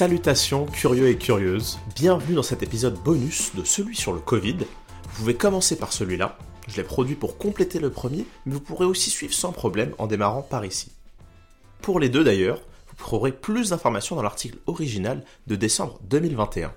Salutations curieux et curieuses, bienvenue dans cet épisode bonus de celui sur le Covid. Vous pouvez commencer par celui-là, je l'ai produit pour compléter le premier, mais vous pourrez aussi suivre sans problème en démarrant par ici. Pour les deux d'ailleurs, vous trouverez plus d'informations dans l'article original de décembre 2021.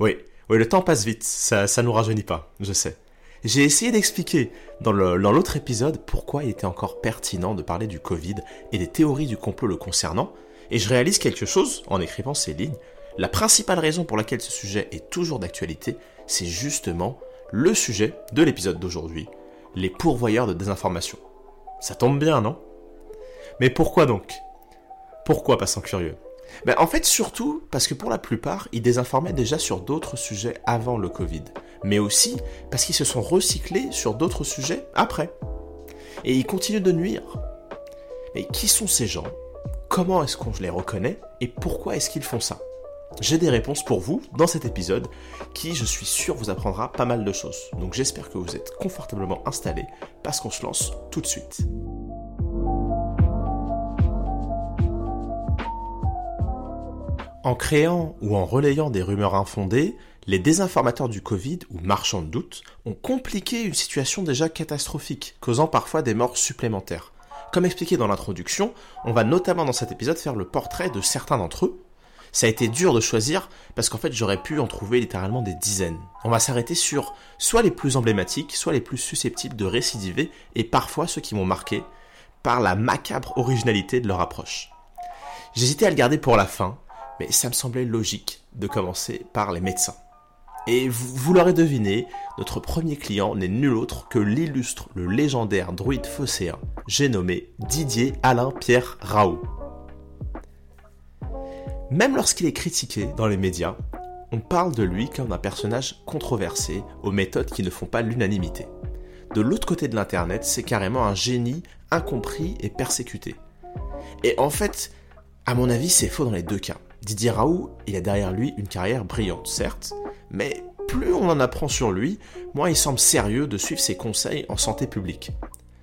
Oui, oui, le temps passe vite, ça, ça nous rajeunit pas, je sais. J'ai essayé d'expliquer dans l'autre épisode pourquoi il était encore pertinent de parler du Covid et des théories du complot le concernant, et je réalise quelque chose en écrivant ces lignes. La principale raison pour laquelle ce sujet est toujours d'actualité, c'est justement le sujet de l'épisode d'aujourd'hui, les pourvoyeurs de désinformation. Ça tombe bien, non? Mais pourquoi donc? Pourquoi passant curieux? Ben, En fait, surtout parce que pour la plupart, ils désinformaient déjà sur d'autres sujets avant le Covid, mais aussi parce qu'ils se sont recyclés sur d'autres sujets après. Et ils continuent de nuire. Mais qui sont ces gens? Comment est-ce qu'on les reconnaît et pourquoi est-ce qu'ils font ça? J'ai des réponses pour vous dans cet épisode qui, je suis sûr, vous apprendra pas mal de choses. Donc j'espère que vous êtes confortablement installés parce qu'on se lance tout de suite. En créant ou en relayant des rumeurs infondées, les désinformateurs du Covid ou marchands de doute ont compliqué une situation déjà catastrophique, causant parfois des morts supplémentaires. Comme expliqué dans l'introduction, on va notamment dans cet épisode faire le portrait de certains d'entre eux. Ça a été dur de choisir parce qu'en fait j'aurais pu en trouver littéralement des dizaines. On va s'arrêter sur soit les plus emblématiques, soit les plus susceptibles de récidiver et parfois ceux qui m'ont marqué par la macabre originalité de leur approche. J'hésitais à le garder pour la fin, mais ça me semblait logique de commencer par les médecins. Et vous, l'aurez deviné, notre premier client n'est nul autre que l'illustre, le légendaire druide phocéen, j'ai nommé Didier Alain Pierre Raoult. Même lorsqu'il est critiqué dans les médias, on parle de lui comme d'un personnage controversé, aux méthodes qui ne font pas l'unanimité. De l'autre côté de l'internet, c'est carrément un génie incompris et persécuté. Et en fait, à mon avis, c'est faux dans les deux cas. Didier Raoult, il a derrière lui une carrière brillante, certes, mais plus on en apprend sur lui, moins il semble sérieux de suivre ses conseils en santé publique.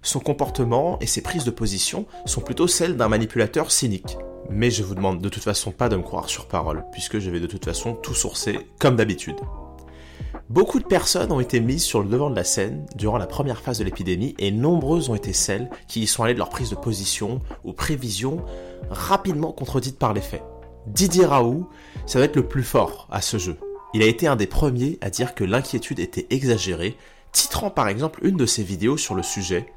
Son comportement et ses prises de position sont plutôt celles d'un manipulateur cynique. Mais je vous demande de toute façon pas de me croire sur parole, puisque je vais de toute façon tout sourcer comme d'habitude. Beaucoup de personnes ont été mises sur le devant de la scène durant la première phase de l'épidémie et nombreuses ont été celles qui y sont allées de leur prise de position ou prévision rapidement contredites par les faits. Didier Raoult, ça va être le plus fort à ce jeu. Il a été un des premiers à dire que l'inquiétude était exagérée, titrant par exemple une de ses vidéos sur le sujet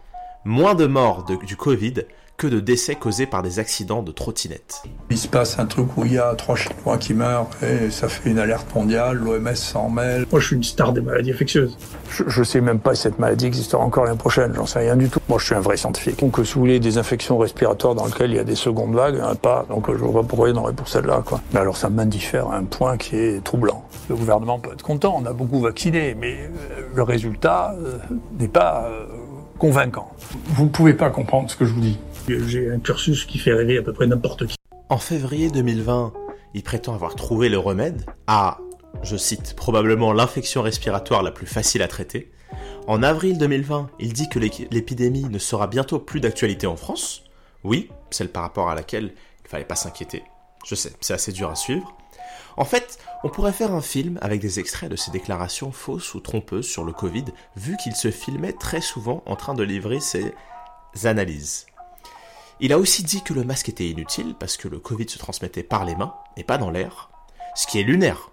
Moins de morts du Covid que de décès causés par des accidents de trottinette. Il se passe un truc où il y a trois Chinois qui meurent et ça fait une alerte mondiale, l'OMS s'en mêle. Moi je suis une star des maladies infectieuses. Je, ne sais même pas si cette maladie existera encore l'année prochaine, j'en sais rien du tout. Moi je suis un vrai scientifique. Donc si vous voulez des infections respiratoires dans lesquelles il y a des secondes vagues, il n'y en a pas, donc je vois pas pourquoi il y en aurait pour celle-là. Quoi. Mais alors ça m'indiffère à un point qui est troublant. Le gouvernement peut être content, on a beaucoup vacciné, mais euh, le résultat euh, n'est pas euh, convaincant. Vous ne pouvez pas comprendre ce que je vous dis. J'ai un cursus qui fait rêver à peu près n'importe qui. En février 2020, il prétend avoir trouvé le remède à, je cite, probablement l'infection respiratoire la plus facile à traiter. En avril 2020, il dit que l'épidémie ne sera bientôt plus d'actualité en France. Oui, celle par rapport à laquelle il fallait pas s'inquiéter. Je sais, c'est assez dur à suivre. En fait, on pourrait faire un film avec des extraits de ses déclarations fausses ou trompeuses sur le Covid, vu qu'il se filmait très souvent en train de livrer ses analyses. Il a aussi dit que le masque était inutile parce que le Covid se transmettait par les mains et pas dans l'air, ce qui est lunaire.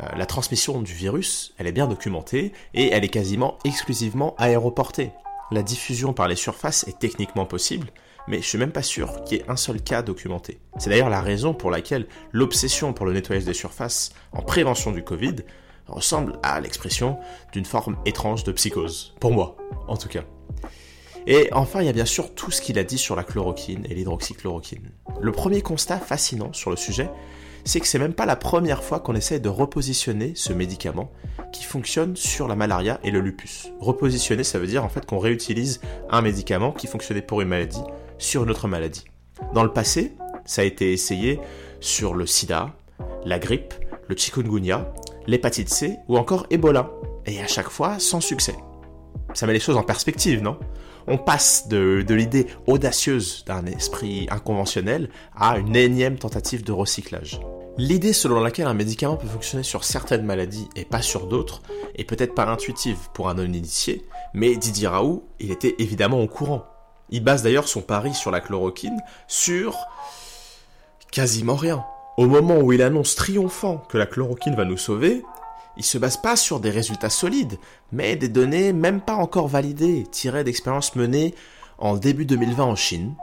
Euh, la transmission du virus, elle est bien documentée et elle est quasiment exclusivement aéroportée. La diffusion par les surfaces est techniquement possible, mais je suis même pas sûr qu'il y ait un seul cas documenté. C'est d'ailleurs la raison pour laquelle l'obsession pour le nettoyage des surfaces en prévention du Covid ressemble à l'expression d'une forme étrange de psychose. Pour moi, en tout cas. Et enfin, il y a bien sûr tout ce qu'il a dit sur la chloroquine et l'hydroxychloroquine. Le premier constat fascinant sur le sujet, c'est que c'est même pas la première fois qu'on essaie de repositionner ce médicament qui fonctionne sur la malaria et le lupus. Repositionner, ça veut dire en fait qu'on réutilise un médicament qui fonctionnait pour une maladie sur une autre maladie. Dans le passé, ça a été essayé sur le sida, la grippe, le chikungunya, l'hépatite C ou encore Ebola. Et à chaque fois, sans succès. Ça met les choses en perspective, non? On passe de, l'idée audacieuse d'un esprit inconventionnel à une énième tentative de recyclage. L'idée selon laquelle un médicament peut fonctionner sur certaines maladies et pas sur d'autres est peut-être pas intuitive pour un non-initié, mais Didier Raoult, il était évidemment au courant. Il base d'ailleurs son pari sur la chloroquine sur quasiment rien. Au moment où il annonce triomphant que la chloroquine va nous sauver, il se base pas sur des résultats solides, mais des données même pas encore validées, tirées d'expériences menées en début 2020 en Chine.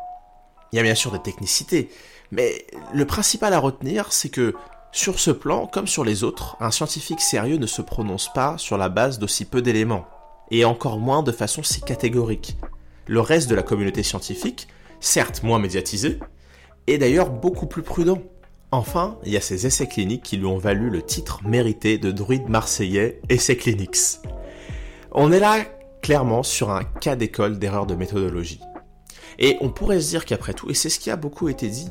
Il y a bien sûr des technicités, mais le principal à retenir, c'est que sur ce plan, comme sur les autres, un scientifique sérieux ne se prononce pas sur la base d'aussi peu d'éléments, et encore moins de façon si catégorique. Le reste de la communauté scientifique, certes moins médiatisé, est d'ailleurs beaucoup plus prudent. Enfin, il y a ces essais cliniques qui lui ont valu le titre mérité de druide marseillais Essais Clinics. On est là clairement sur un cas d'école d'erreur de méthodologie. Et on pourrait se dire qu'après tout, et c'est ce qui a beaucoup été dit,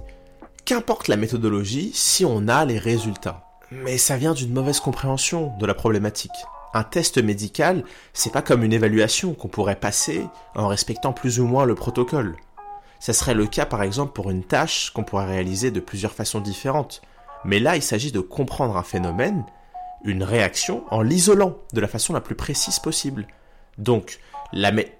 qu'importe la méthodologie si on a les résultats. Mais ça vient d'une mauvaise compréhension de la problématique. Un test médical, c'est pas comme une évaluation qu'on pourrait passer en respectant plus ou moins le protocole. Ça serait le cas par exemple pour une tâche qu'on pourrait réaliser de plusieurs façons différentes. Mais là, il s'agit de comprendre un phénomène, une réaction, en l'isolant de la façon la plus précise possible. Donc,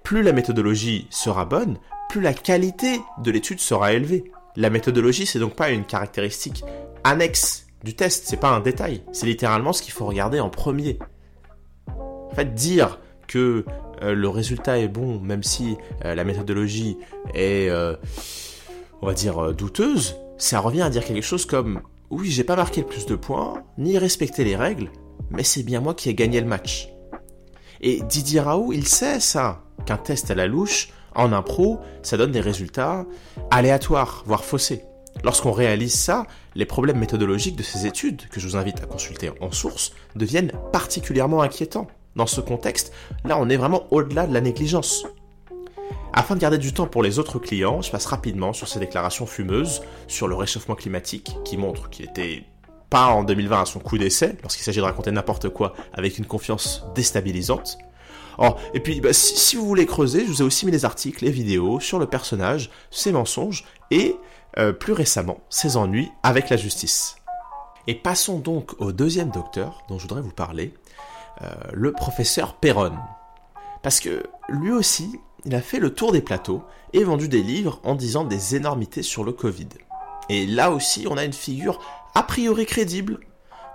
plus la méthodologie sera bonne, plus la qualité de l'étude sera élevée. La méthodologie, c'est donc pas une caractéristique annexe du test, c'est pas un détail, c'est littéralement ce qu'il faut regarder en premier. En fait, dire que euh, le résultat est bon, même si euh, la méthodologie est, euh, on va dire, douteuse, ça revient à dire quelque chose comme oui, j'ai pas marqué le plus de points, ni respecté les règles, mais c'est bien moi qui ai gagné le match. Et Didier Raoult, il sait ça, qu'un test à la louche, en impro, ça donne des résultats aléatoires, voire faussés. Lorsqu'on réalise ça, les problèmes méthodologiques de ces études, que je vous invite à consulter en source, deviennent particulièrement inquiétants. Dans ce contexte, là on est vraiment au-delà de la négligence. Afin de garder du temps pour les autres clients, je passe rapidement sur ces déclarations fumeuses sur le réchauffement climatique qui montrent qu'il était pas en 2020 à son coup d'essai, lorsqu'il s'agit de raconter n'importe quoi avec une confiance déstabilisante. Et puis, bah, si, vous voulez creuser, je vous ai aussi mis des articles et vidéos sur le personnage, ses mensonges et, euh, plus récemment, ses ennuis avec la justice. Et passons donc au deuxième docteur dont je voudrais vous parler, le professeur Perron. Parce que lui aussi, il a fait le tour des plateaux et vendu des livres en disant des énormités sur le Covid. Et là aussi, on a une figure a priori crédible.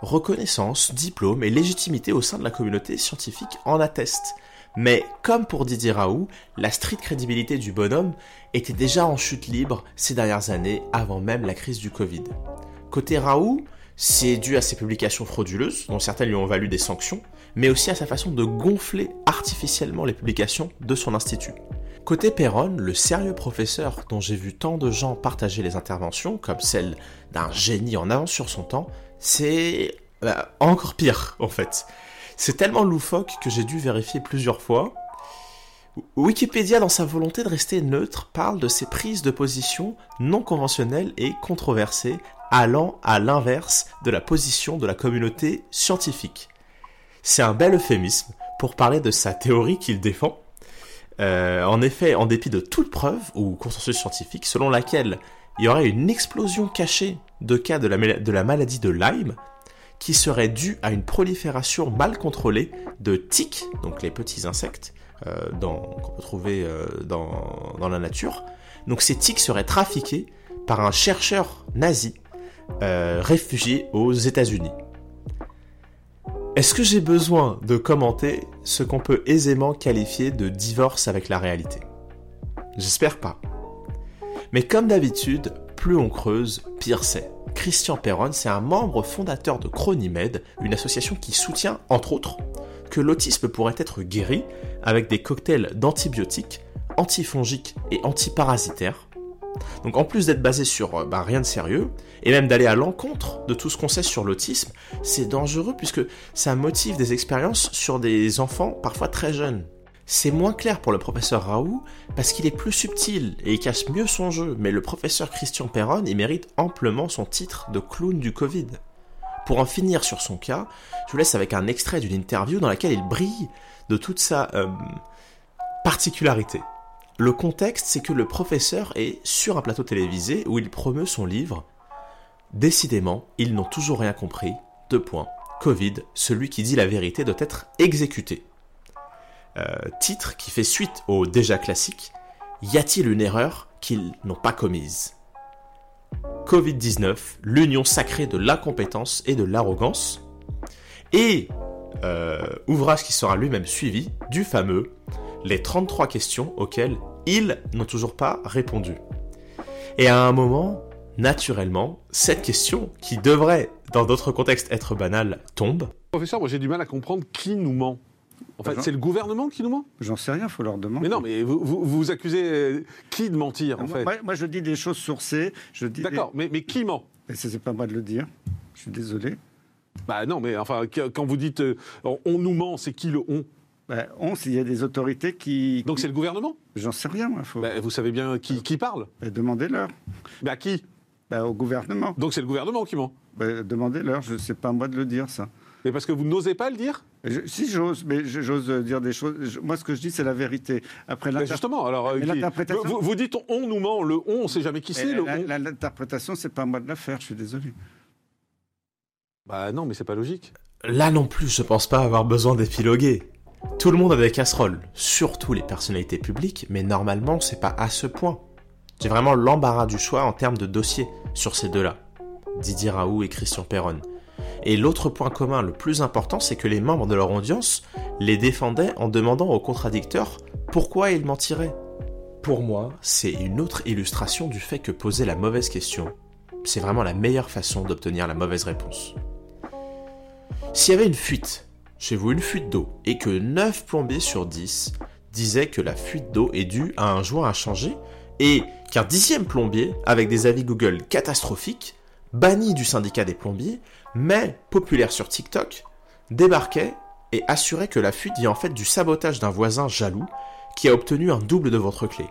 Reconnaissance, diplôme et légitimité au sein de la communauté scientifique en attestent. Mais comme pour Didier Raoult, la stricte crédibilité du bonhomme était déjà en chute libre ces dernières années avant même la crise du Covid. Côté Raoult, c'est dû à ses publications frauduleuses, dont certaines lui ont valu des sanctions, mais aussi à sa façon de gonfler artificiellement les publications de son institut. Côté Perron, le sérieux professeur dont j'ai vu tant de gens partager les interventions, comme celle d'un génie en avance sur son temps, c'est bah, encore pire en fait. C'est tellement loufoque que j'ai dû vérifier plusieurs fois. Wikipédia, dans sa volonté de rester neutre, parle de ses prises de position non conventionnelles et controversées, allant à l'inverse de la position de la communauté scientifique. C'est un bel euphémisme pour parler de sa théorie qu'il défend. Euh, en effet, en dépit de toute preuve ou consensus scientifique selon laquelle il y aurait une explosion cachée de cas de la, maladie de Lyme, qui serait due à une prolifération mal contrôlée de tiques, donc les petits insectes euh, qu'on peut trouver euh, dans, dans, la nature. Donc ces tiques seraient trafiqués par un chercheur nazi réfugié aux États-Unis. Est-ce que j'ai besoin de commenter ce qu'on peut aisément qualifier de divorce avec la réalité? J'espère pas. Mais comme d'habitude, plus on creuse, pire c'est. Christian Perron, c'est un membre fondateur de Chronimed, une association qui soutient, entre autres, que l'autisme pourrait être guéri avec des cocktails d'antibiotiques, antifongiques et antiparasitaires, donc en plus d'être basé sur euh, bah, rien de sérieux, et même d'aller à l'encontre de tout ce qu'on sait sur l'autisme, c'est dangereux puisque ça motive des expériences sur des enfants parfois très jeunes. C'est moins clair pour le professeur Raoult parce qu'il est plus subtil et il casse mieux son jeu, mais le professeur Christian Perron, il mérite amplement son titre de clown du Covid. Pour en finir sur son cas, je vous laisse avec un extrait d'une interview dans laquelle il brille de toute sa euh, particularité. Le contexte, c'est que le professeur est sur un plateau télévisé où il promeut son livre Décidément, ils n'ont toujours rien compris. Deux points. Covid, celui qui dit la vérité doit être exécuté. Euh, titre qui fait suite au déjà classique. Y a-t-il une erreur qu'ils n'ont pas commise? Covid-19, l'union sacrée de l'incompétence et de l'arrogance. Et euh, ouvrage qui sera lui-même suivi du fameux Les 33 questions auxquelles ils n'ont toujours pas répondu. Et à un moment, naturellement, cette question, qui devrait, dans d'autres contextes, être banale, tombe. Professeur, moi j'ai du mal à comprendre qui nous ment. En fait, c'est le gouvernement qui nous ment? J'en sais rien, faut leur demander. Mais non, mais vous, vous, vous accusez euh, qui de mentir, en moi, fait? moi- moi, je dis des choses sourcées. Je dis D'accord, mais, mais qui ment? Mais ce n'est pas moi de le dire. Je suis désolé. Bah non, mais enfin, quand vous dites euh, on on nous ment, c'est qui le on? Ben, on, s'il y a des autorités qui. Donc qui- c'est le gouvernement? J'en sais rien, moi. Faut Bah, Vous savez bien qui, qui parle? Ben, demandez-leur. Mais à qui au gouvernement. Donc c'est le gouvernement qui ment. Demandez-leur. Je sais pas à moi de le dire, ça. Mais parce que vous n'osez pas le dire? Je- si j'ose, mais j'ose dire des choses. je- moi, ce que je dis, c'est la vérité. Après, Bah, l'inter- Justement, alors. euh, Mais l'interprétation- vous, vous dites on nous ment, le on, on sait jamais qui c'est, mais le la- on. la- l'interprétation, c'est pas à moi de la faire. Je suis désolé. Bah non, mais c'est pas logique. Là non plus, je pense pas avoir besoin d'épiloguer. Tout le monde a des casseroles, surtout les personnalités publiques, mais normalement c'est pas à ce point. J'ai vraiment l'embarras du choix en termes de dossier sur ces deux-là. Didier Raoult et Christian Perron. Et l'autre point commun le plus important, c'est que les membres de leur audience les défendaient en demandant aux contradicteurs pourquoi ils mentiraient. Pour moi, c'est une autre illustration du fait que poser la mauvaise question, c'est vraiment la meilleure façon d'obtenir la mauvaise réponse. S'il y avait une fuite, chez vous une fuite d'eau, et que 9 plombiers sur 10 disaient que la fuite d'eau est due à un joint inchangé, et qu'un dixième plombier, avec des avis Google catastrophiques, banni du syndicat des plombiers, mais populaire sur TikTok, débarquait et assurait que la fuite vient en fait du sabotage d'un voisin jaloux qui a obtenu un double de votre clé.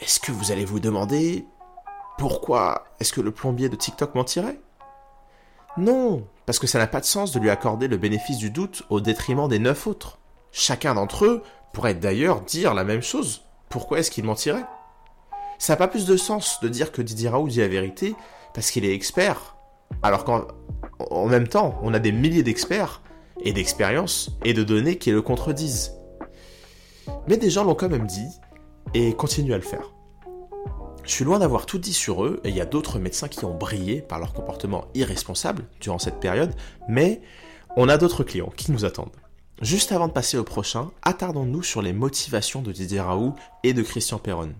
Est-ce que vous allez vous demander pourquoi est-ce que le plombier de TikTok mentirait? Non, parce que ça n'a pas de sens de lui accorder le bénéfice du doute au détriment des neuf autres. Chacun d'entre eux pourrait d'ailleurs dire la même chose. Pourquoi est-ce qu'il mentirait? Ça n'a pas plus de sens de dire que Didier Raoult dit la vérité parce qu'il est expert, alors qu'en en même temps, on a des milliers d'experts et d'expériences et de données qui le contredisent. Mais des gens l'ont quand même dit et continuent à le faire. Je suis loin d'avoir tout dit sur eux, et il y a d'autres médecins qui ont brillé par leur comportement irresponsable durant cette période, mais on a d'autres clients qui nous attendent. Juste avant de passer au prochain, attardons-nous sur les motivations de Didier Raoult et de Christian Perron.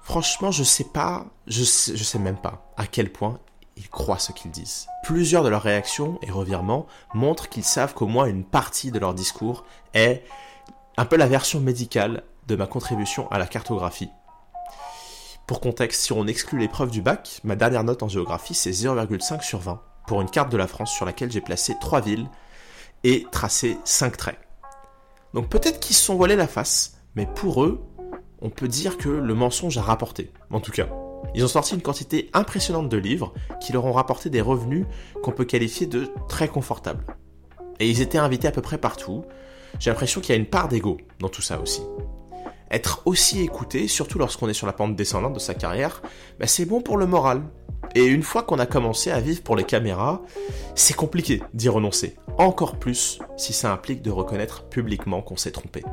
Franchement, je sais pas, je sais, sais même pas à quel point ils croient ce qu'ils disent. Plusieurs de leurs réactions et revirements montrent qu'ils savent qu'au moins une partie de leur discours est un peu la version médicale de ma contribution à la cartographie. Pour contexte, si on exclut l'épreuve du bac, ma dernière note en géographie c'est 0,5 sur 20 pour une carte de la France sur laquelle j'ai placé 3 villes et tracé 5 traits. Donc peut-être qu'ils se sont voilés la face, mais pour eux, on peut dire que le mensonge a rapporté, en tout cas. Ils ont sorti une quantité impressionnante de livres qui leur ont rapporté des revenus qu'on peut qualifier de très confortables. Et ils étaient invités à peu près partout. J'ai l'impression qu'il y a une part d'ego dans tout ça aussi. Être aussi écouté, surtout lorsqu'on est sur la pente descendante de sa carrière, bah c'est bon pour le moral. Et une fois qu'on a commencé à vivre pour les caméras, c'est compliqué d'y renoncer. Encore plus si ça implique de reconnaître publiquement qu'on s'est trompé.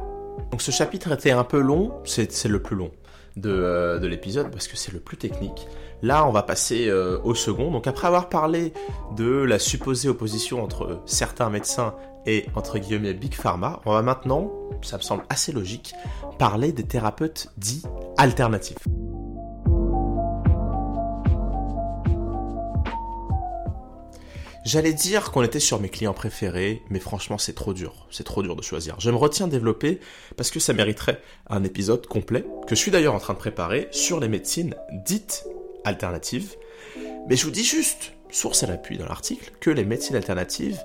Donc ce chapitre était un peu long, c'est le plus long de, euh, de l'épisode parce que c'est le plus technique. Là, on va passer euh, au second. Donc après avoir parlé de la supposée opposition entre certains médecins et entre guillemets Big Pharma, on va maintenant, ça me semble assez logique, parler des thérapeutes dits alternatifs. J'allais dire qu'on était sur mes clients préférés, mais franchement c'est trop dur, c'est trop dur de choisir. Je me retiens développer parce que ça mériterait un épisode complet, que je suis d'ailleurs en train de préparer, sur les médecines dites alternatives. Mais je vous dis juste, source à l'appui dans l'article, que les médecines alternatives,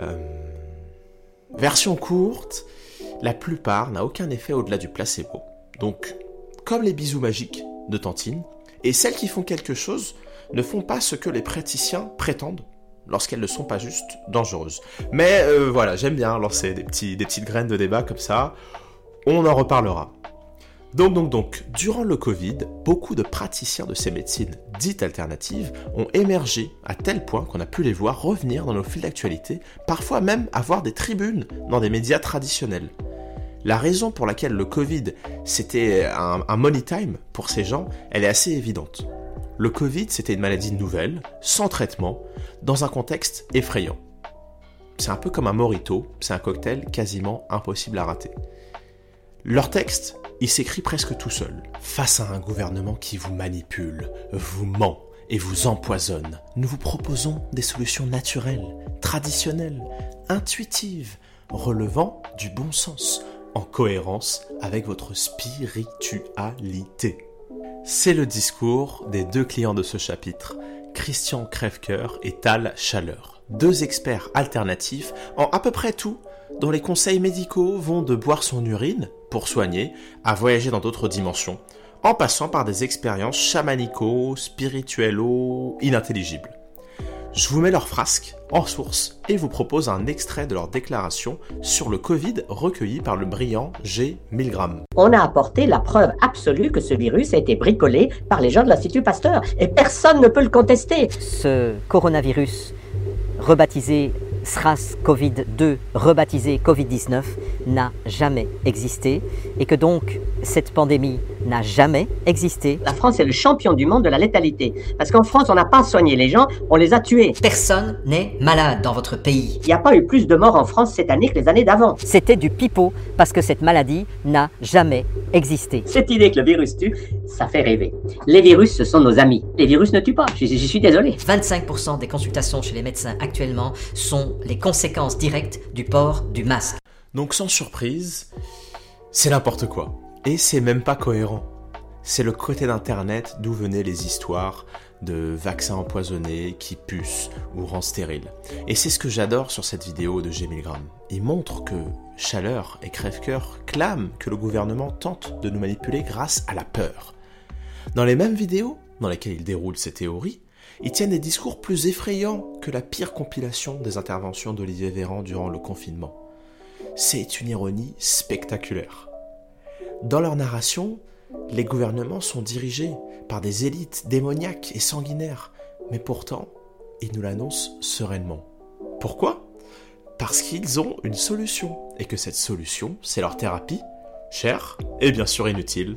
euh, version courte, la plupart n'a aucun effet au-delà du placebo. Donc, comme les bisous magiques de Tantine, et celles qui font quelque chose ne font pas ce que les praticiens prétendent lorsqu'elles ne sont pas juste dangereuses. Mais euh, voilà, j'aime bien lancer des, petits, des petites graines de débat comme ça. On en reparlera. Donc, donc, donc, durant le Covid, beaucoup de praticiens de ces médecines dites alternatives ont émergé à tel point qu'on a pu les voir revenir dans nos fils d'actualité, parfois même avoir des tribunes dans des médias traditionnels. La raison pour laquelle le Covid, c'était un, un money time pour ces gens, elle est assez évidente. Le Covid, c'était une maladie nouvelle, sans traitement, dans un contexte effrayant. C'est un peu comme un morito, c'est un cocktail quasiment impossible à rater. Leur texte, il s'écrit presque tout seul. Face à un gouvernement qui vous manipule, vous ment et vous empoisonne, nous vous proposons des solutions naturelles, traditionnelles, intuitives, relevant du bon sens, en cohérence avec votre spiritualité. C'est le discours des deux clients de ce chapitre, Christian Crèvecoeur et Tal Chaleur, deux experts alternatifs en à peu près tout, dont les conseils médicaux vont de boire son urine pour soigner à voyager dans d'autres dimensions, en passant par des expériences chamanico, spirituello, inintelligibles. Je vous mets leur frasque en source et vous propose un extrait de leur déclaration sur le Covid recueilli par le brillant G. Milgram. On a apporté la preuve absolue que ce virus a été bricolé par les gens de l'Institut Pasteur et personne ne peut le contester. Ce coronavirus, rebaptisé SRAS-CoV-2, rebaptisé Covid-19, n'a jamais existé et que donc cette pandémie n'a jamais existé. La France est le champion du monde de la létalité. Parce qu'en France, on n'a pas soigné les gens, on les a tués. Personne n'est malade dans votre pays. Il n'y a pas eu plus de morts en France cette année que les années d'avant. C'était du pipeau parce que cette maladie n'a jamais existé. Cette idée que le virus tue, ça fait rêver. Les virus, ce sont nos amis. Les virus ne tuent pas, j'y j'y suis désolé. 25% des consultations chez les médecins actuellement sont les conséquences directes du port du masque. Donc sans surprise, c'est n'importe quoi. Et c'est même pas cohérent. C'est le côté d'Internet d'où venaient les histoires de vaccins empoisonnés qui pucent ou rendent stérile. Et c'est ce que j'adore sur cette vidéo de G. Milgram. Il montre que Chaleur et Crèvecoeur clament que le gouvernement tente de nous manipuler grâce à la peur. Dans les mêmes vidéos, dans lesquelles ils déroulent ces théories, ils tiennent des discours plus effrayants que la pire compilation des interventions d'Olivier Véran durant le confinement. C'est une ironie spectaculaire. Dans leur narration, les gouvernements sont dirigés par des élites démoniaques et sanguinaires, mais pourtant, ils nous l'annoncent sereinement. Pourquoi? Parce qu'ils ont une solution, et que cette solution, c'est leur thérapie, chère et bien sûr inutile,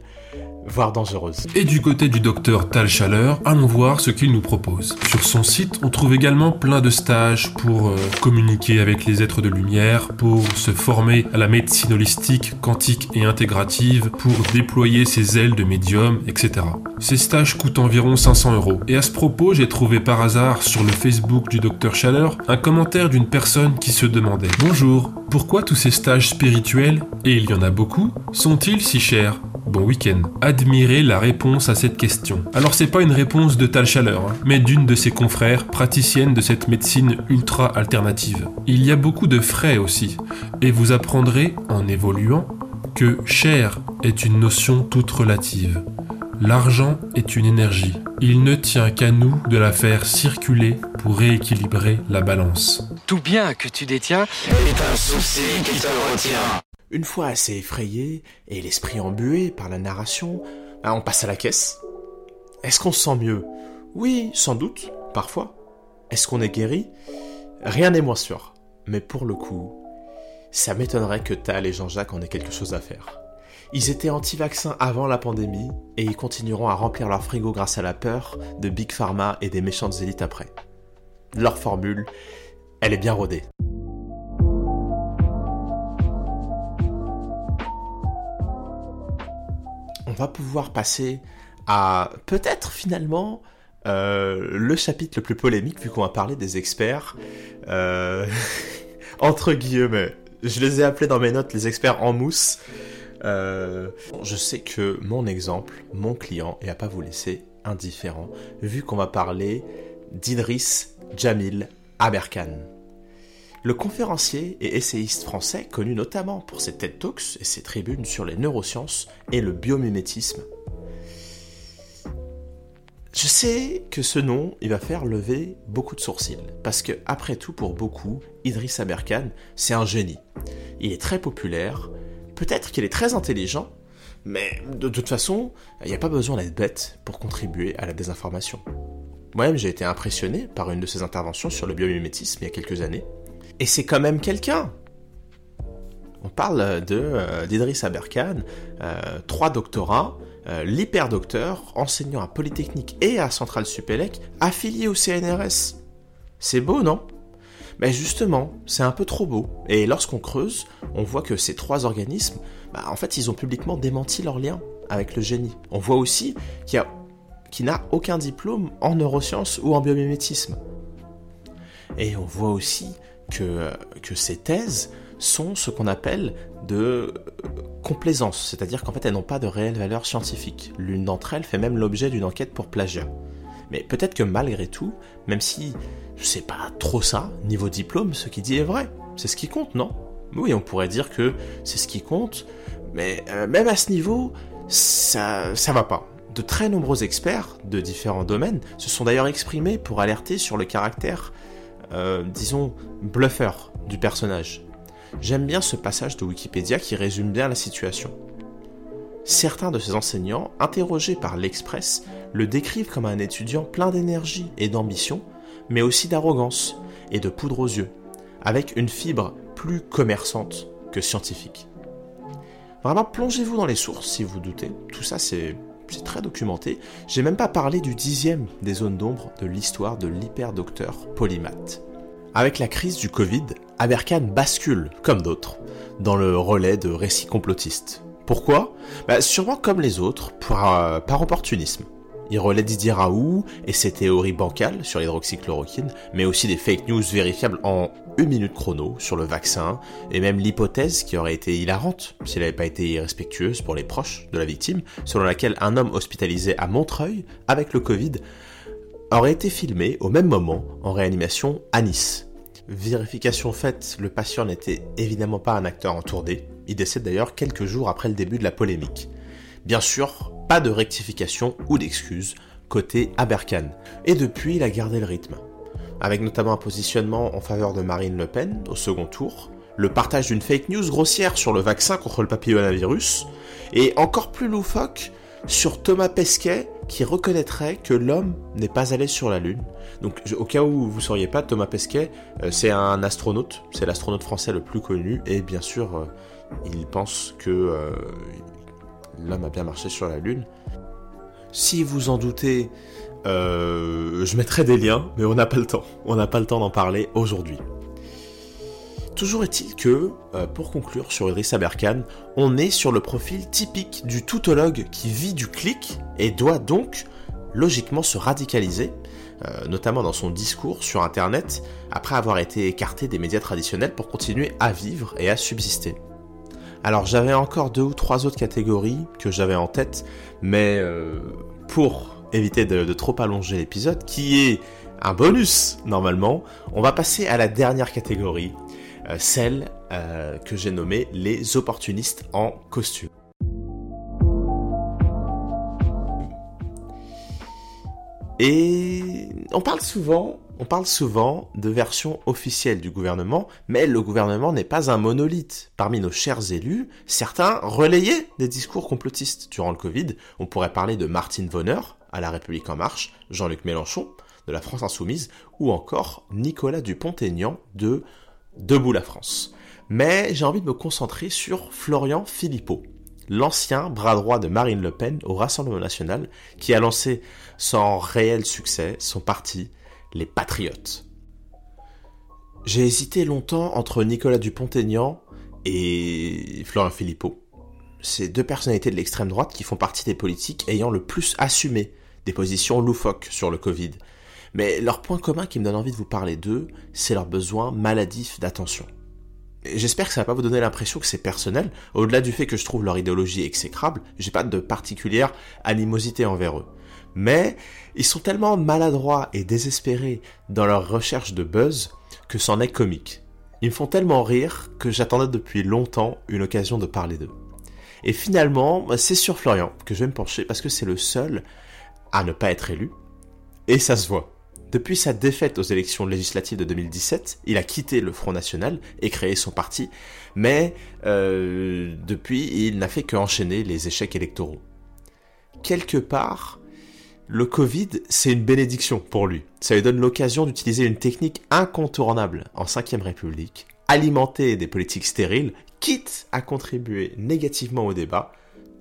voire dangereuse. Et du côté du docteur Tal Chaleur, allons voir ce qu'il nous propose. Sur son site, on trouve également plein de stages pour euh, communiquer avec les êtres de lumière, pour se former à la médecine holistique, quantique et intégrative, pour déployer ses ailes de médium, etc. Ces stages coûtent environ 500 euros. Et à ce propos, j'ai trouvé par hasard sur le Facebook du docteur Chaleur un commentaire d'une personne qui se demandait Bonjour, pourquoi tous ces stages spirituels, et il y en a beaucoup, sont-ils si chers? Bon week-end. Admirez la réponse à cette question. Alors c'est pas une réponse de Tal Chaleur, hein, mais d'une de ses confrères, praticienne de cette médecine ultra alternative. Il y a beaucoup de frais aussi, et vous apprendrez, en évoluant, que cher est une notion toute relative. L'argent est une énergie. Il ne tient qu'à nous de la faire circuler pour rééquilibrer la balance. Tout bien que tu détiens est un souci qui te retient. Une fois assez effrayé et l'esprit embué par la narration, ben, on passe à la caisse. Est-ce qu'on se sent mieux? Oui, sans doute, parfois. Est-ce qu'on est guéri? Rien n'est moins sûr. Mais pour le coup, ça m'étonnerait que Tal et Jean-Jacques en aient quelque chose à faire. Ils étaient anti-vaccins avant la pandémie et ils continueront à remplir leur frigo grâce à la peur de Big Pharma et des méchantes élites après. Leur formule, elle est bien rodée. Va pouvoir passer à peut-être finalement euh, le chapitre le plus polémique vu qu'on va parler des experts. Euh, entre guillemets, je les ai appelés dans mes notes les experts en mousse. Euh, je sais que mon exemple, mon client, et à pas vous laisser indifférent, vu qu'on va parler d'Idriss Jamil Aberkan. Le conférencier et essayiste français, connu notamment pour ses TED Talks et ses tribunes sur les neurosciences et le biomimétisme. Je sais que ce nom, il va faire lever beaucoup de sourcils, parce que, après tout, pour beaucoup, Idriss Aberkan, c'est un génie. Il est très populaire, peut-être qu'il est très intelligent, Mais de toute façon, il n'y a pas besoin d'être bête pour contribuer à la désinformation. Moi-même, j'ai été impressionné par une de ses interventions sur le biomimétisme il y a quelques années. Et c'est quand même quelqu'un On parle de euh, d'Idriss Aberkan, euh, trois doctorats, euh, l'hyperdocteur, enseignant à Polytechnique et à Centrale Supélec, affilié au CNRS. C'est beau, non? Mais justement, c'est un peu trop beau. Et lorsqu'on creuse, on voit que ces trois organismes, bah, en fait, ils ont publiquement démenti leur lien avec le génie. On voit aussi qu'il n'a aucun diplôme en neurosciences ou en biomimétisme. Et on voit aussi que, ces thèses sont ce qu'on appelle de complaisance, c'est-à-dire qu'en fait elles n'ont pas de réelle valeur scientifique. L'une d'entre elles fait même l'objet d'une enquête pour plagiat. Mais peut-être que malgré tout, même si sais pas trop ça, niveau diplôme, ce qui dit est vrai. C'est ce qui compte, non? Oui, on pourrait dire que c'est ce qui compte, mais euh, même à ce niveau, ça, ça va pas. De très nombreux experts de différents domaines se sont d'ailleurs exprimés pour alerter sur le caractère, euh, disons, bluffeur du personnage. J'aime bien ce passage de Wikipédia qui résume bien la situation. Certains de ces enseignants, interrogés par l'Express, le décrivent comme un étudiant plein d'énergie et d'ambition, mais aussi d'arrogance et de poudre aux yeux, avec une fibre plus commerçante que scientifique. Vraiment, plongez-vous dans les sources si vous doutez, tout ça c'est c'est très documenté. J'ai même pas parlé du dixième des zones d'ombre de l'histoire de l'hyperdocteur polymath. Avec la crise du Covid, Aberkan bascule, comme d'autres, dans le relais de récits complotistes. Pourquoi? Bah, Sûrement comme les autres, par, par opportunisme. Il relaie Didier Raoult et ses théories bancales sur l'hydroxychloroquine, mais aussi des fake news vérifiables en une minute chrono sur le vaccin, et même l'hypothèse qui aurait été hilarante s'il n'avait pas été irrespectueuse pour les proches de la victime, selon laquelle un homme hospitalisé à Montreuil avec le Covid aurait été filmé au même moment en réanimation à Nice. Vérification faite, le patient n'était évidemment pas un acteur entouré, il décède d'ailleurs quelques jours après le début de la polémique. Bien sûr, pas de rectification ou d'excuses côté Aberkan. Et depuis, il a gardé le rythme. Avec notamment un positionnement en faveur de Marine Le Pen au second tour, le partage d'une fake news grossière sur le vaccin contre le papillomavirus, et encore plus loufoque sur Thomas Pesquet qui reconnaîtrait que l'homme n'est pas allé sur la Lune. Donc au cas où vous ne sauriez pas, Thomas Pesquet, euh, c'est un astronaute, c'est l'astronaute français le plus connu, et bien sûr, euh, il pense que euh, l'homme a bien marché sur la Lune. Si vous en doutez, euh, je mettrai des liens, mais on n'a pas le temps. On n'a pas le temps d'en parler aujourd'hui. Toujours est-il que, euh, pour conclure sur Idriss Aberkan, on est sur le profil typique du toutologue qui vit du clic et doit donc logiquement se radicaliser, euh, notamment dans son discours sur Internet, après avoir été écarté des médias traditionnels pour continuer à vivre et à subsister. Alors j'avais encore deux ou trois autres catégories que j'avais en tête, mais euh, pour éviter de, trop allonger l'épisode, qui est un bonus normalement, on va passer à la dernière catégorie, euh, celle euh, que j'ai nommée les opportunistes en costume. Et on parle souvent, on parle souvent de version officielle du gouvernement, mais le gouvernement n'est pas un monolithe. Parmi nos chers élus, certains relayaient des discours complotistes durant le Covid. On pourrait parler de Martine Vonner, à La République En Marche, Jean-Luc Mélenchon, de la France Insoumise, ou encore Nicolas Dupont-Aignan de Debout la France. Mais j'ai envie de me concentrer sur Florian Philippot, l'ancien bras droit de Marine Le Pen au Rassemblement national, qui a lancé sans réel succès son parti, les Patriotes. J'ai hésité longtemps entre Nicolas Dupont-Aignan et Florian Philippot. C'est deux personnalités de l'extrême droite qui font partie des politiques ayant le plus assumé des positions loufoques sur le Covid. Mais leur point commun qui me donne envie de vous parler d'eux, c'est leur besoin maladif d'attention. J'espère que ça va pas vous donner l'impression que c'est personnel. Au-delà du fait que je trouve leur idéologie exécrable, j'ai pas de particulière animosité envers eux. Mais ils sont tellement maladroits et désespérés dans leur recherche de buzz que c'en est comique. Ils me font tellement rire que j'attendais depuis longtemps une occasion de parler d'eux. Et finalement, c'est sur Florian que je vais me pencher parce que c'est le seul à ne pas être élu. Et ça se voit. Depuis sa défaite aux élections législatives de 2017, il a quitté le Front National et créé son parti, mais euh, depuis, il n'a fait qu'enchaîner les échecs électoraux. Quelque part, le Covid, c'est une bénédiction pour lui. Ça lui donne l'occasion d'utiliser une technique incontournable en 5ème République, alimenter des politiques stériles, quitte à contribuer négativement au débat,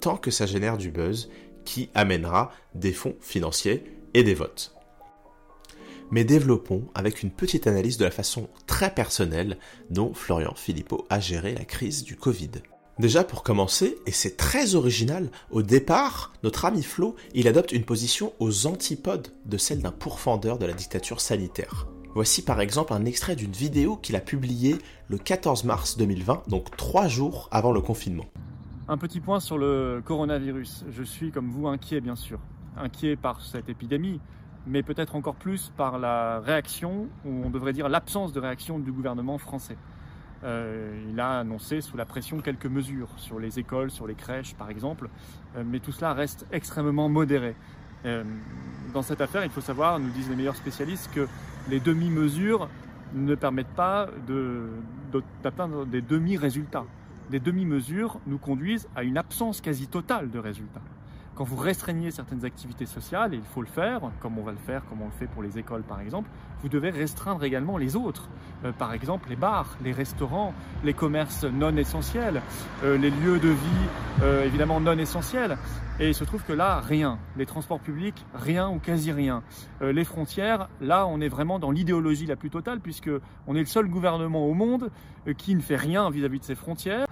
tant que ça génère du buzz qui amènera des fonds financiers et des votes. Mais développons avec une petite analyse de la façon très personnelle dont Florian Philippot a géré la crise du Covid. Déjà pour commencer, et c'est très original, au départ, notre ami Flo, il adopte une position aux antipodes de celle d'un pourfendeur de la dictature sanitaire. Voici par exemple un extrait d'une vidéo qu'il a publiée le 14 mars 2020, donc trois jours avant le confinement. Un petit point sur le coronavirus. Je suis comme vous inquiet bien sûr. Inquiet par cette épidémie, mais peut-être encore plus par la réaction, ou on devrait dire l'absence de réaction du gouvernement français. Euh, il a annoncé sous la pression quelques mesures sur les écoles, sur les crèches par exemple, euh, mais tout cela reste extrêmement modéré. Euh, dans cette affaire, il faut savoir, nous disent les meilleurs spécialistes, que les demi-mesures ne permettent pas d'atteindre des demi-résultats. Les demi-mesures nous conduisent à une absence quasi totale de résultats. Quand vous restreignez certaines activités sociales, et il faut le faire, comme on va le faire, comme on le fait pour les écoles par exemple, vous devez restreindre également les autres. Euh, par exemple, les bars, les restaurants, les commerces non essentiels, euh, les lieux de vie euh, évidemment non essentiels. Et il se trouve que là, rien. Les transports publics, rien ou quasi rien. les frontières, là, on est vraiment dans l'idéologie la plus totale, puisque on est le seul gouvernement au monde qui ne fait rien vis-à-vis -vis de ses frontières.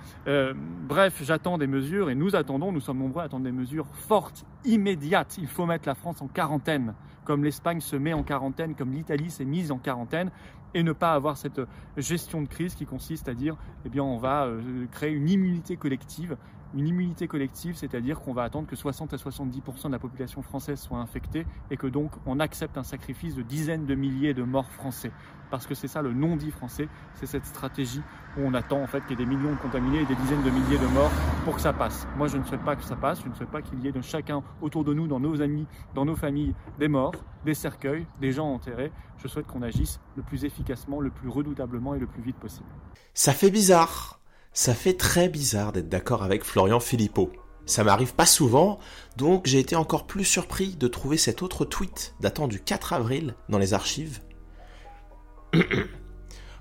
bref, j'attends des mesures, et nous attendons, nous sommes nombreux à attendre des mesures fortes, immédiates. Il faut mettre la France en quarantaine, comme l'Espagne se met en quarantaine, comme l'Italie s'est mise en quarantaine et ne pas avoir cette gestion de crise qui consiste à dire eh bien on va euh, créer une immunité collective une immunité collective, c'est-à-dire qu'on va attendre que 60 à 70% de la population française soit infectée et que donc on accepte un sacrifice de dizaines de milliers de morts français. Parce que c'est ça le non-dit français, c'est cette stratégie où on attend en fait qu'il y ait des millions de contaminés et des dizaines de milliers de morts pour que ça passe. Moi je ne souhaite pas que ça passe, je ne souhaite pas qu'il y ait de chacun autour de nous, dans nos amis, dans nos familles, des morts, des cercueils, des gens enterrés. Je souhaite qu'on agisse le plus efficacement, le plus redoutablement et le plus vite possible. Ça fait bizarre ça fait très bizarre d'être d'accord avec Florian Philippot. Ça m'arrive pas souvent, donc j'ai été encore plus surpris de trouver cet autre tweet datant du 4 avril dans les archives.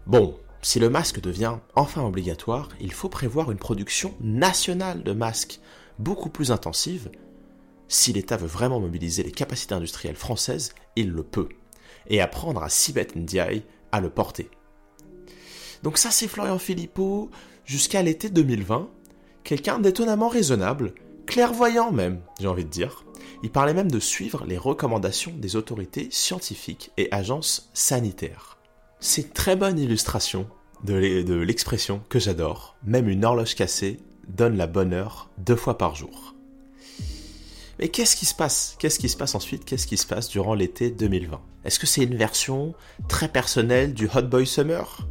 bon, si le masque devient enfin obligatoire, il faut prévoir une production nationale de masques beaucoup plus intensive. Si l'État veut vraiment mobiliser les capacités industrielles françaises, il le peut. Et apprendre à Sibeth Ndiaye à le porter. Donc ça c'est Florian Philippot, jusqu'à l'été 2020, quelqu'un d'étonnamment raisonnable, clairvoyant même, j'ai envie de dire. Il parlait même de suivre les recommandations des autorités scientifiques et agences sanitaires. C'est très bonne illustration de l'expression que j'adore. Même une horloge cassée donne la bonne heure deux fois par jour. Mais qu'est-ce qui se passe? Qu'est-ce qui se passe ensuite? Qu'est-ce qui se passe durant l'été 2020 Est-ce que c'est une version très personnelle du Hot Boy Summer?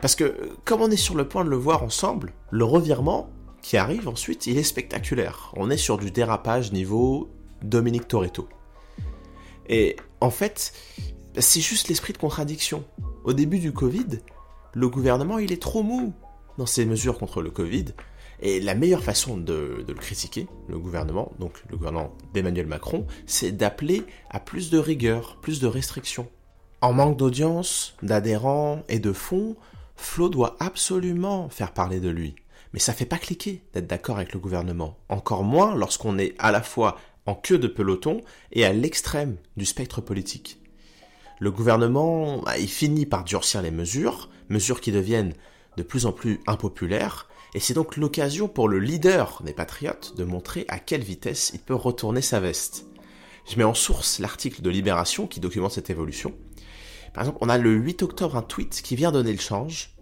Parce que, comme on est sur le point de le voir ensemble, le revirement qui arrive ensuite, il est spectaculaire. On est sur du dérapage niveau Dominique Toretto. Et en fait, c'est juste l'esprit de contradiction. Au début du Covid, le gouvernement, il est trop mou dans ses mesures contre le Covid. Et la meilleure façon de, le critiquer, le gouvernement, donc le gouvernement d'Emmanuel Macron, c'est d'appeler à plus de rigueur, plus de restrictions. En manque d'audience, d'adhérents et de fonds, Flo doit absolument faire parler de lui. Mais ça fait pas cliquer d'être d'accord avec le gouvernement. Encore moins lorsqu'on est à la fois en queue de peloton et à l'extrême du spectre politique. Le gouvernement, bah, finit par durcir les mesures, mesures qui deviennent de plus en plus impopulaires, et c'est donc l'occasion pour le leader des patriotes de montrer à quelle vitesse il peut retourner sa veste. Je mets en source l'article de Libération qui documente cette évolution, par exemple, on a le 8 octobre un tweet qui vient donner le change.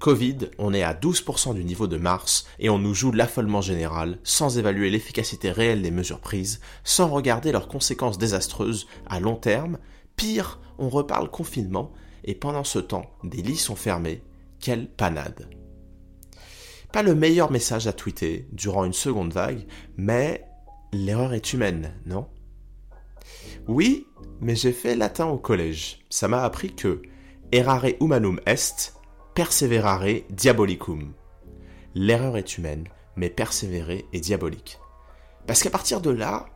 Covid, on est à 12% du niveau de mars et on nous joue l'affolement général sans évaluer l'efficacité réelle des mesures prises, sans regarder leurs conséquences désastreuses à long terme. Pire, on reparle confinement et pendant ce temps, des lits sont fermés. Quelle panade. Pas le meilleur message à tweeter durant une seconde vague, mais l'erreur est humaine, non? Oui, mais j'ai fait latin au collège. Ça m'a appris que errare humanum est, perseverare diabolicum. L'erreur est humaine, mais persévérer est diabolique. Parce qu'à partir de là,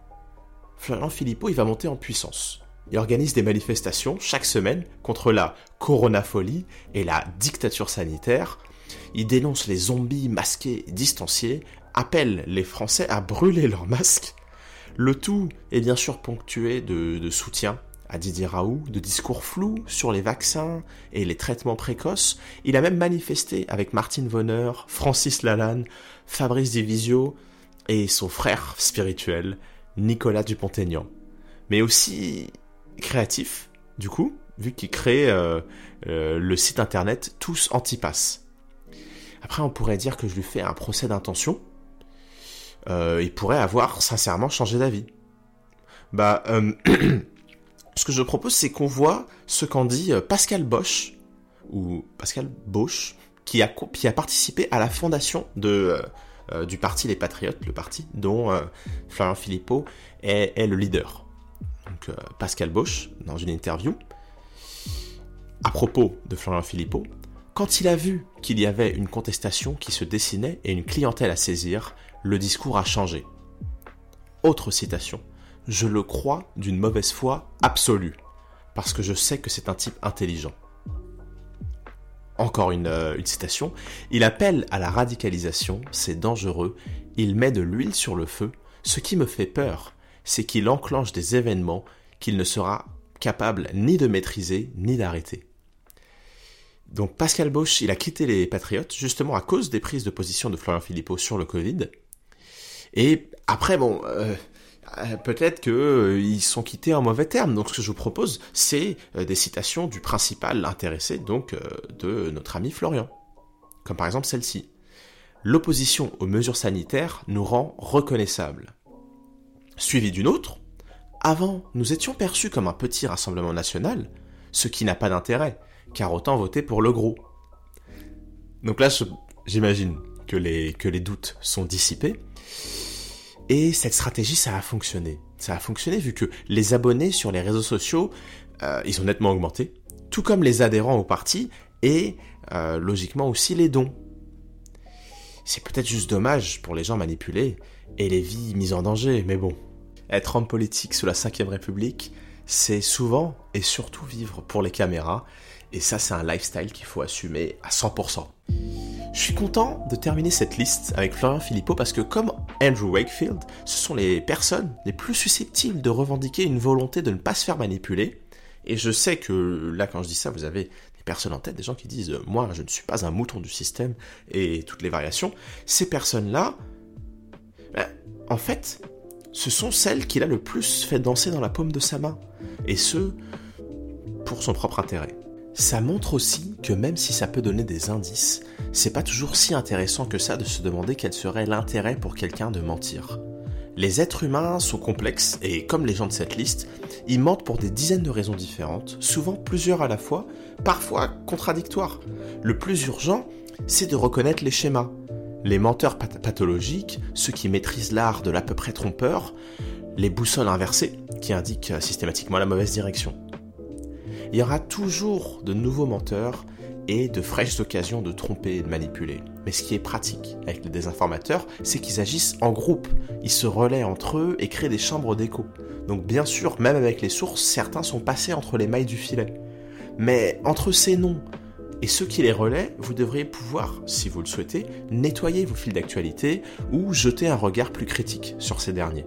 Florian Philippot, il va monter en puissance. Il organise des manifestations chaque semaine contre la coronafolie et la dictature sanitaire. Il dénonce les zombies masqués et distanciés, appelle les Français à brûler leurs masques. Le tout est bien sûr ponctué de, de soutien à Didier Raoult, de discours flous sur les vaccins et les traitements précoces. Il a même manifesté avec Martine Vonner, Francis Lalanne, Fabrice Divisio et son frère spirituel, Nicolas Dupont-Aignan. Mais aussi créatif, du coup, vu qu'il crée euh, euh, le site internet Tous Antipass. Après, on pourrait dire que je lui fais un procès d'intention. Euh, il pourrait avoir sincèrement changé d'avis. Bah, ce que je propose, c'est qu'on voit ce qu'en dit Pascal Bosch, ou Pascal Bosch, qui a, participé à la fondation du parti Les Patriotes, le parti dont Florian Philippot est le leader. Donc, Pascal Bosch, dans une interview, à propos de Florian Philippot, quand il a vu qu'il y avait une contestation qui se dessinait et une clientèle à saisir, le discours a changé. Autre citation. Je le crois d'une mauvaise foi absolue, parce que je sais que c'est un type intelligent. Encore une, euh, une, citation. Il appelle à la radicalisation, c'est dangereux, il met de l'huile sur le feu. Ce qui me fait peur, c'est qu'il enclenche des événements qu'il ne sera capable ni de maîtriser ni d'arrêter. Donc Pascal Bosch, il a quitté les Patriotes justement à cause des prises de position de Florian Philippot sur le Covid. Et après, bon, euh, peut-être qu'ils euh, sont quittés en mauvais termes. Donc ce que je vous propose, c'est euh, des citations du principal intéressé, donc de notre ami Florian. Comme par exemple celle-ci. L'opposition aux mesures sanitaires nous rend reconnaissables. Suivi d'une autre, avant, nous étions perçus comme un petit rassemblement national, ce qui n'a pas d'intérêt, car autant voter pour le gros. Donc là, j'imagine que les, doutes sont dissipés. Et cette stratégie, ça a fonctionné. Ça a fonctionné vu que les abonnés sur les réseaux sociaux, euh, ils ont nettement augmenté, tout comme les adhérents au parti et euh, logiquement aussi les dons. C'est peut-être juste dommage pour les gens manipulés et les vies mises en danger, mais bon. Être homme politique sous la 5ème République, c'est souvent et surtout vivre pour les caméras, et ça c'est un lifestyle qu'il faut assumer à 100%. Je suis content de terminer cette liste avec Florian Philippot parce que comme Andrew Wakefield, ce sont les personnes les plus susceptibles de revendiquer une volonté de ne pas se faire manipuler. Et je sais que là quand je dis ça, vous avez des personnes en tête, des gens qui disent moi je ne suis pas un mouton du système et toutes les variations. Ces personnes-là, en fait, ce sont celles qu'il a le plus fait danser dans la paume de sa main. Et ce, pour son propre intérêt. Ça montre aussi que même si ça peut donner des indices, c'est pas toujours si intéressant que ça de se demander quel serait l'intérêt pour quelqu'un de mentir. Les êtres humains sont complexes et comme les gens de cette liste, ils mentent pour des dizaines de raisons différentes, souvent plusieurs à la fois, parfois contradictoires. Le plus urgent, c'est de reconnaître les schémas. Les menteurs pathologiques, ceux qui maîtrisent l'art de l'à peu près trompeur, les boussoles inversées, qui indiquent systématiquement la mauvaise direction il y aura toujours de nouveaux menteurs et de fraîches occasions de tromper et de manipuler. Mais ce qui est pratique avec les désinformateurs, c'est qu'ils agissent en groupe, ils se relaient entre eux et créent des chambres d'écho. Donc bien sûr, même avec les sources, certains sont passés entre les mailles du filet. Mais entre ces noms et ceux qui les relaient, vous devriez pouvoir, si vous le souhaitez, nettoyer vos fils d'actualité ou jeter un regard plus critique sur ces derniers.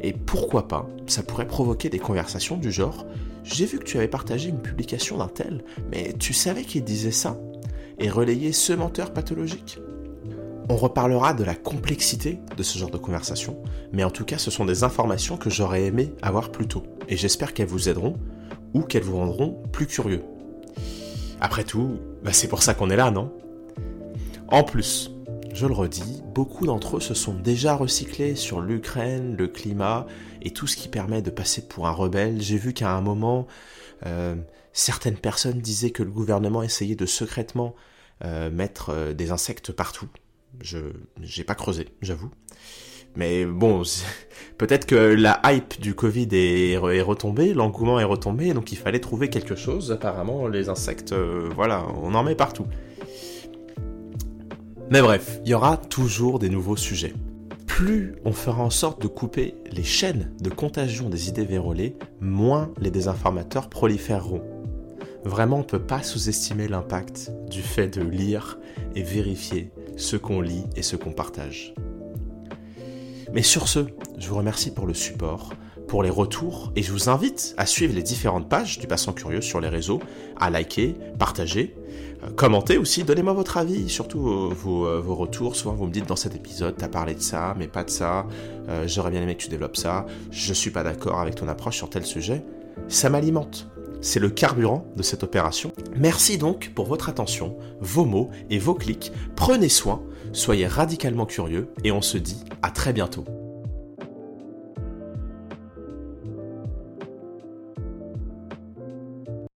Et pourquoi pas, ça pourrait provoquer des conversations du genre j'ai vu que tu avais partagé une publication d'un tel, mais tu savais qu'il disait ça Et relayer ce menteur pathologique On reparlera de la complexité de ce genre de conversation, mais en tout cas ce sont des informations que j'aurais aimé avoir plus tôt, et j'espère qu'elles vous aideront, ou qu'elles vous rendront plus curieux. Après tout, bah c'est pour ça qu'on est là, non? En plus, je le redis, beaucoup d'entre eux se sont déjà recyclés sur l'Ukraine, le climat et tout ce qui permet de passer pour un rebelle. J'ai vu qu'à un moment, euh, certaines personnes disaient que le gouvernement essayait de secrètement euh, mettre euh, des insectes partout. Je n'ai pas creusé, j'avoue. Mais bon, peut-être que la hype du Covid est, retombée, l'engouement est retombé, donc il fallait trouver quelque chose. Apparemment, les insectes, euh, voilà, on en met partout. Mais bref, il y aura toujours des nouveaux sujets. Plus on fera en sorte de couper les chaînes de contagion des idées vérolées, moins les désinformateurs proliféreront. Vraiment, on ne peut pas sous-estimer l'impact du fait de lire et vérifier ce qu'on lit et ce qu'on partage. Mais sur ce, je vous remercie pour le support, pour les retours, et je vous invite à suivre les différentes pages du Passant Curieux sur les réseaux, à liker, partager, euh, commenter aussi, donnez-moi votre avis, surtout euh, vos, euh, vos, retours. Souvent vous me dites dans cet épisode, t'as parlé de ça, mais pas de ça, j'aurais bien aimé que tu développes ça, je suis pas d'accord avec ton approche sur tel sujet. Ça m'alimente. C'est le carburant de cette opération. Merci donc pour votre attention, vos mots et vos clics. Prenez soin, soyez radicalement curieux et on se dit à très bientôt.